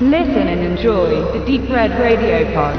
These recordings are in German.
Listen and enjoy the Deep Red Radio Pod.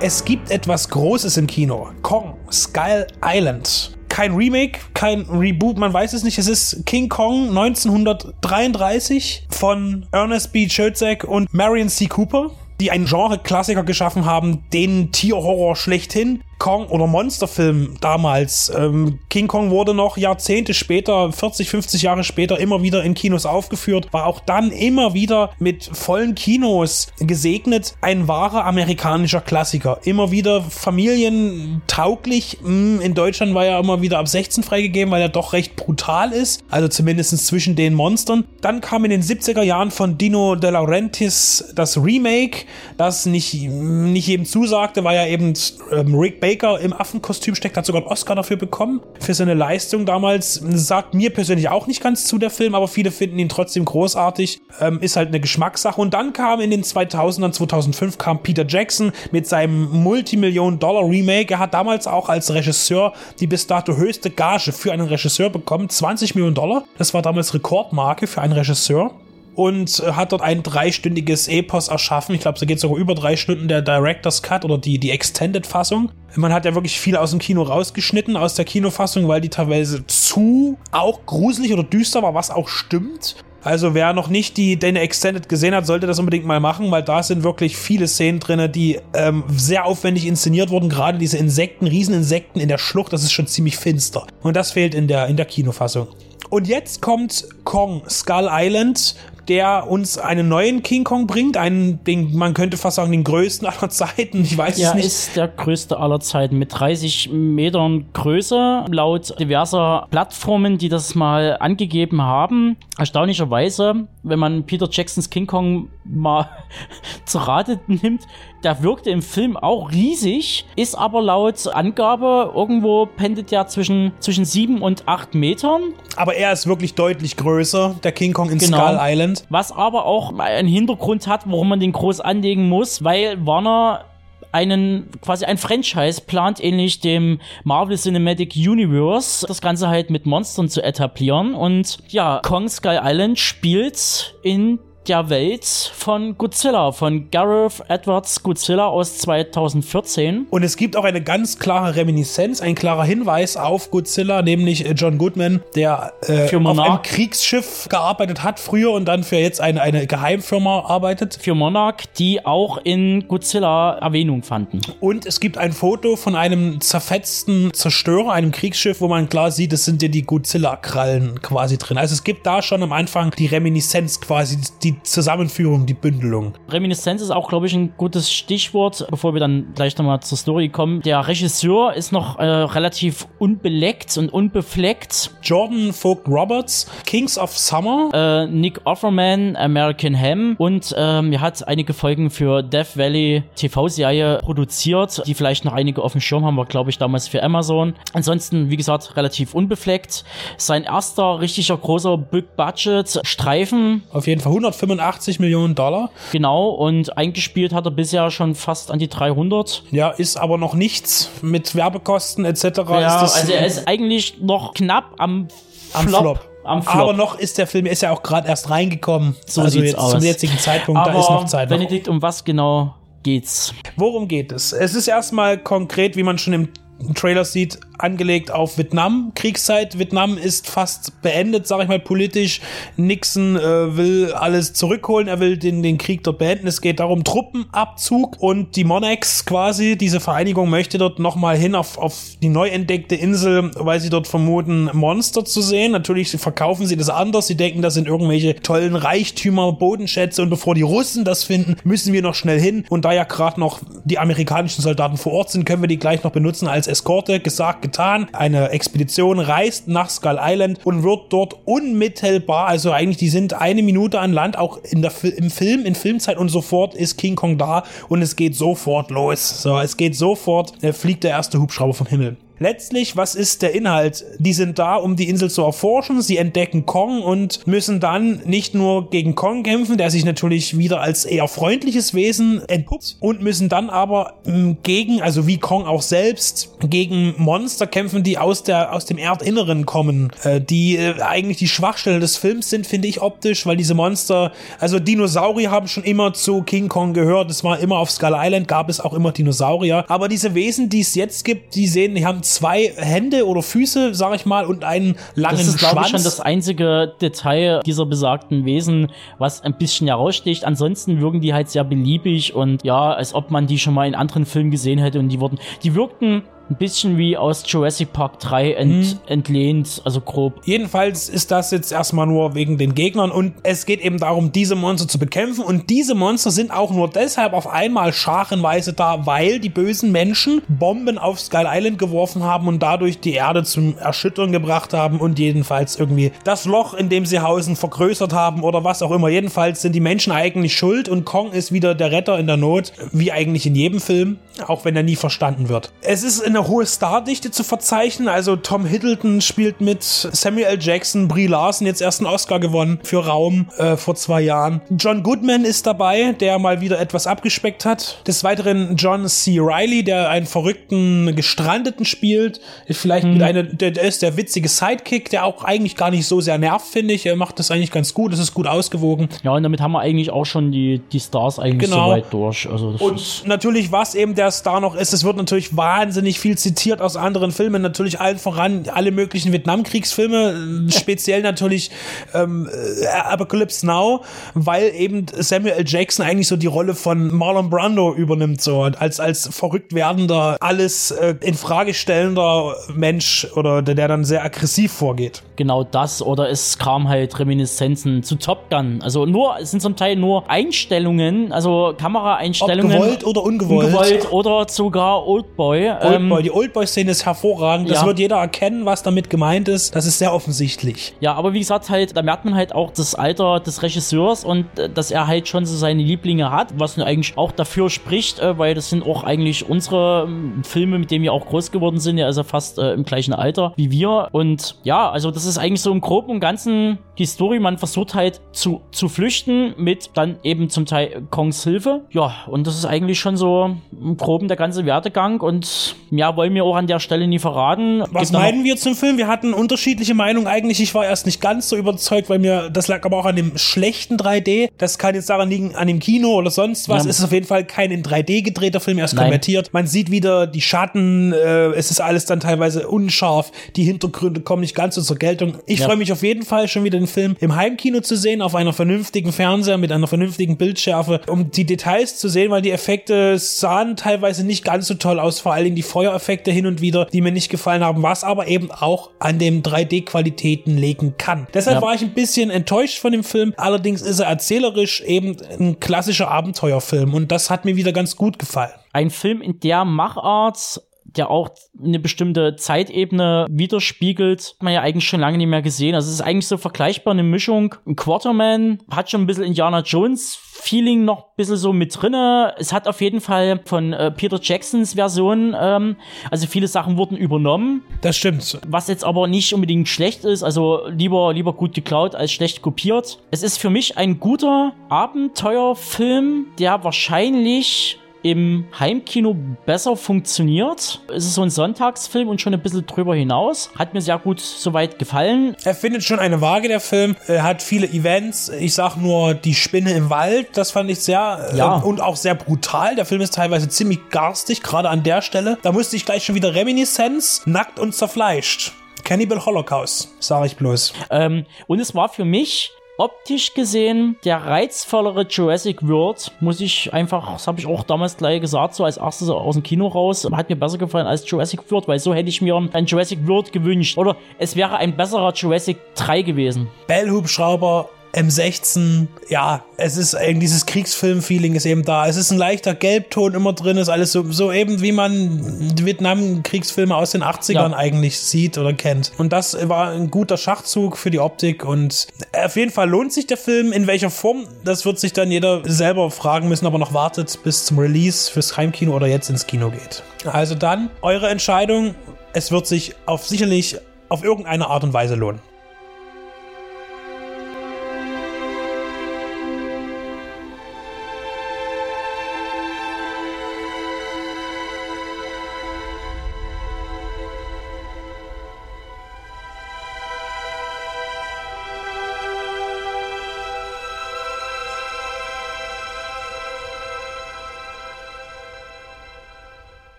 Es gibt etwas Großes im Kino. Kong, Skull Island. Kein Remake, kein Reboot, man weiß es nicht. Es ist King Kong 1933 von Ernest B. Schoedsack und Marion C. Cooper die einen Genre-Klassiker geschaffen haben, den Tierhorror schlechthin. Kong oder Monsterfilm damals. Ähm, King Kong wurde noch Jahrzehnte später, 40, 50 Jahre später, immer wieder in Kinos aufgeführt, war auch dann immer wieder mit vollen Kinos gesegnet. Ein wahrer amerikanischer Klassiker. Immer wieder familientauglich. Hm, in Deutschland war er immer wieder ab 16 freigegeben, weil er doch recht brutal ist. Also zumindest zwischen den Monstern. Dann kam in den 70er Jahren von Dino De Laurentiis das Remake, das nicht, nicht jedem zusagte, weil ja eben ähm, Rick Baker Baker im Affenkostüm steckt, hat sogar einen Oscar dafür bekommen, für seine Leistung damals. Sagt mir persönlich auch nicht ganz zu, der Film, aber viele finden ihn trotzdem großartig. Ähm, ist halt eine Geschmackssache. Und dann kam in den 2000ern, 2005 kam Peter Jackson mit seinem Multimillion-Dollar-Remake. Er hat damals auch als Regisseur die bis dato höchste Gage für einen Regisseur bekommen. 20 Millionen Dollar. Das war damals Rekordmarke für einen Regisseur und äh, hat dort ein dreistündiges Epos erschaffen. Ich glaube, da geht sogar über drei Stunden der Director's Cut oder die, die Extended-Fassung. Man hat ja wirklich viel aus dem Kino rausgeschnitten, aus der Kinofassung, weil die teilweise zu auch gruselig oder düster war, was auch stimmt. Also wer noch nicht die Dane Extended gesehen hat, sollte das unbedingt mal machen, weil da sind wirklich viele Szenen drin, die ähm, sehr aufwendig inszeniert wurden. Gerade diese Insekten, Rieseninsekten in der Schlucht, das ist schon ziemlich finster. Und das fehlt in der, in der Kinofassung. Und jetzt kommt Kong Skull Island der uns einen neuen King Kong bringt, einen, den, man könnte fast sagen, den größten aller Zeiten. Ich weiß ja, es nicht. Er ist der größte aller Zeiten mit 30 Metern Größe, laut diverser Plattformen, die das mal angegeben haben. Erstaunlicherweise, wenn man Peter Jacksons King Kong mal zu Rate nimmt, der wirkte im Film auch riesig, ist aber laut Angabe irgendwo pendelt ja zwischen, zwischen 7 und 8 Metern. Aber er ist wirklich deutlich größer, der King Kong in genau. Skull Island. Was aber auch einen Hintergrund hat, warum man den groß anlegen muss, weil Warner einen quasi ein Franchise plant, ähnlich dem Marvel Cinematic Universe, das Ganze halt mit Monstern zu etablieren. Und ja, Kong Sky Island spielt in der Welt von Godzilla, von Gareth Edwards Godzilla aus 2014. Und es gibt auch eine ganz klare Reminiszenz, ein klarer Hinweis auf Godzilla, nämlich John Goodman, der äh, auf einem Kriegsschiff gearbeitet hat früher und dann für jetzt eine, eine Geheimfirma arbeitet. Für Monarch, die auch in Godzilla Erwähnung fanden. Und es gibt ein Foto von einem zerfetzten Zerstörer, einem Kriegsschiff, wo man klar sieht, es sind ja die Godzilla-Krallen quasi drin. Also es gibt da schon am Anfang die Reminiszenz quasi, die die Zusammenführung, die Bündelung. Reminiszenz ist auch, glaube ich, ein gutes Stichwort, bevor wir dann gleich nochmal zur Story kommen. Der Regisseur ist noch äh, relativ unbeleckt und unbefleckt. Jordan Vogt Roberts, Kings of Summer. Äh, Nick Offerman, American Ham und ähm, er hat einige Folgen für Death Valley TV-Serie produziert, die vielleicht noch einige auf dem Schirm haben, war glaube ich damals für Amazon. Ansonsten, wie gesagt, relativ unbefleckt. Sein erster richtiger großer Big Budget Streifen. Auf jeden Fall 100 185 Millionen Dollar. Genau, und eingespielt hat er bisher schon fast an die 300. Ja, ist aber noch nichts mit Werbekosten etc. Ja, also er ist eigentlich noch knapp am, am Flop. Flop. Aber noch ist der Film ist ja auch gerade erst reingekommen. So also jetzt aus. zum jetzigen Zeitpunkt, aber da ist noch Zeit. Benedikt, um was genau geht's? Worum geht es? Es ist erstmal konkret, wie man schon im Trailer sieht, angelegt auf Vietnam, Kriegszeit. Vietnam ist fast beendet, sag ich mal, politisch. Nixon äh, will alles zurückholen, er will den, den Krieg dort beenden. Es geht darum, Truppenabzug und die Monarchs quasi, diese Vereinigung möchte dort nochmal hin auf, auf die neu entdeckte Insel, weil sie dort vermuten, Monster zu sehen. Natürlich verkaufen sie das anders. Sie denken, das sind irgendwelche tollen Reichtümer, Bodenschätze und bevor die Russen das finden, müssen wir noch schnell hin. Und da ja gerade noch die amerikanischen Soldaten vor Ort sind, können wir die gleich noch benutzen als Eskorte. Gesagt, getan. Eine Expedition reist nach Skull Island und wird dort unmittelbar, also eigentlich die sind eine Minute an Land, auch in der, im Film, in Filmzeit und sofort ist King Kong da und es geht sofort los. So, es geht sofort, fliegt der erste Hubschrauber vom Himmel. Letztlich, was ist der Inhalt? Die sind da, um die Insel zu erforschen. Sie entdecken Kong und müssen dann nicht nur gegen Kong kämpfen, der sich natürlich wieder als eher freundliches Wesen entpuppt und müssen dann aber ähm, gegen, also wie Kong auch selbst, gegen Monster kämpfen, die aus der aus dem Erdinneren kommen, äh, die äh, eigentlich die Schwachstelle des Films sind, finde ich optisch, weil diese Monster, also Dinosaurier haben schon immer zu King Kong gehört. Es war immer auf Skull Island gab es auch immer Dinosaurier, aber diese Wesen, die es jetzt gibt, die sehen, die haben zwei Hände oder Füße, sag ich mal, und einen langen Das ist, Schwanz. glaube ich, schon das einzige Detail dieser besagten Wesen, was ein bisschen heraussticht. Ansonsten wirken die halt sehr beliebig und ja, als ob man die schon mal in anderen Filmen gesehen hätte und die wurden, die wirkten ein bisschen wie aus Jurassic Park 3 ent, Mhm. entlehnt, also grob. Jedenfalls ist das jetzt erstmal nur wegen den Gegnern und es geht eben darum, diese Monster zu bekämpfen und diese Monster sind auch nur deshalb auf einmal scharenweise da, weil die bösen Menschen Bomben auf Skull Island geworfen haben und dadurch die Erde zum Erschüttern gebracht haben und jedenfalls irgendwie das Loch, in dem sie hausen, vergrößert haben oder was auch immer. Jedenfalls sind die Menschen eigentlich schuld und Kong ist wieder der Retter in der Not, wie eigentlich in jedem Film, auch wenn er nie verstanden wird. Es ist eine hohe Stardichte zu verzeichnen, also Tom Hiddleton spielt mit, Samuel L. Jackson, Brie Larson jetzt erst einen Oscar gewonnen für Raum äh, vor zwei Jahren. John Goodman ist dabei, der mal wieder etwas abgespeckt hat. Des Weiteren John C. Riley, der einen verrückten Gestrandeten spielt. Vielleicht mit einer, der, der ist der witzige Sidekick, der auch eigentlich gar nicht so sehr nervt, finde ich. Er macht das eigentlich ganz gut, es ist gut ausgewogen. Ja, und damit haben wir eigentlich auch schon die, die Stars eigentlich Genau. soweit durch. Also Und natürlich, was eben der Star noch ist, es wird natürlich wahnsinnig viel zitiert aus anderen Filmen, natürlich allen voran alle möglichen Vietnamkriegsfilme, äh, speziell natürlich ähm, äh, Apocalypse Now, weil eben Samuel L. Jackson eigentlich so die Rolle von Marlon Brando übernimmt, so als, als verrückt werdender, alles äh, in Frage stellender Mensch oder der, der dann sehr aggressiv vorgeht. genau das oder es kam halt Reminiszenzen zu Top Gun. Also nur, es sind zum Teil nur Einstellungen, also Ob Kameraeinstellungen. gewollt oder ungewollt. ungewollt oder sogar Oldboy. Oldboy. Ähm, die Oldboy-Szene ist hervorragend. Das ja. wird jeder erkennen, was damit gemeint ist. Das ist sehr offensichtlich. ja, aber wie gesagt, halt, da merkt man halt auch das Alter des Regisseurs und äh, dass er halt schon so seine Lieblinge hat, was nun eigentlich auch dafür spricht, äh, weil das sind auch eigentlich unsere ähm, Filme, mit denen wir auch groß geworden sind. Er ist ja fast äh, im gleichen Alter wie wir. Und ja, also das ist eigentlich so im Groben und Ganzen die Story. Man versucht halt zu, zu flüchten mit dann eben zum Teil Kongs Hilfe. Ja, und das ist eigentlich schon so im Groben der ganze Werdegang und ja, wollen wir auch an der Stelle nie verraten. Was meinen wir zum Film? Wir hatten unterschiedliche Meinungen eigentlich. Ich war erst nicht ganz so überzeugt, weil mir, das lag aber auch an dem schlechten 3D. Das kann jetzt daran liegen, an dem Kino oder sonst was. Ja. Es ist auf jeden Fall kein in 3D gedrehter Film, er ist Nein. konvertiert. Man sieht wieder die Schatten, äh, es ist alles dann teilweise unscharf. Die Hintergründe kommen nicht ganz so zur Geltung. Ich Ja. freue mich auf jeden Fall schon wieder den Film im Heimkino zu sehen, auf einer vernünftigen Fernseher mit einer vernünftigen Bildschärfe, um die Details zu sehen, weil die Effekte sahen teilweise nicht ganz so toll aus, vor allen Dingen die Feuereffekte hin und wieder, die mir nicht gefallen haben, was aber eben auch an den 3D-Qualitäten legen kann. Deshalb Ja. war ich ein bisschen enttäuscht von dem Film, allerdings ist er erzählerisch eben ein klassischer Abenteuerfilm und das hat mir wieder ganz gut gefallen. ein Film in der Machart, der auch eine bestimmte Zeitebene widerspiegelt, hat man ja eigentlich schon lange nicht mehr gesehen. Also es ist eigentlich so vergleichbar eine Mischung. Ein Quarterman hat schon ein bisschen Indiana Jones Feeling noch ein bisschen so mit drinne. Es hat auf jeden Fall von äh, Peter Jacksons Version, ähm, also viele Sachen wurden übernommen, Das stimmt. was jetzt aber nicht unbedingt schlecht ist, also lieber, lieber gut geklaut als schlecht kopiert. Es ist für mich ein guter Abenteuerfilm, der wahrscheinlich im Heimkino besser funktioniert. Es ist so ein Sonntagsfilm und schon ein bisschen drüber hinaus. Hat mir sehr gut soweit gefallen. Er findet schon eine Waage, der Film. Er hat viele Events. Ich sag nur die Spinne im Wald. Das fand ich sehr Ja. ähm, und auch sehr brutal. Der Film ist teilweise ziemlich garstig, gerade an der Stelle. Da musste ich gleich schon wieder Reminiszenz, nackt und zerfleischt. Cannibal Holocaust, sage ich bloß. Ähm, und es war für mich optisch gesehen der reizvollere Jurassic World, muss ich einfach, das habe ich auch damals gleich gesagt, so als erstes aus dem Kino raus, hat mir besser gefallen als Jurassic World, weil so hätte ich mir ein Jurassic World gewünscht. Oder es wäre ein besserer Jurassic 3 gewesen. Bell-Hubschrauber, M16, ja, es ist irgendwie dieses Kriegsfilm-Feeling ist eben da. Es ist ein leichter Gelbton immer drin, ist alles so, so eben wie man Vietnam-Kriegsfilme aus den 80ern Ja. eigentlich sieht oder kennt. Und das war ein guter Schachzug für die Optik und auf jeden Fall lohnt sich der Film. In welcher Form, das wird sich dann jeder selber fragen müssen, aber noch wartet bis zum Release fürs Heimkino oder jetzt ins Kino geht. Also dann eure Entscheidung. es wird sich auf sicherlich auf irgendeine Art und Weise lohnen.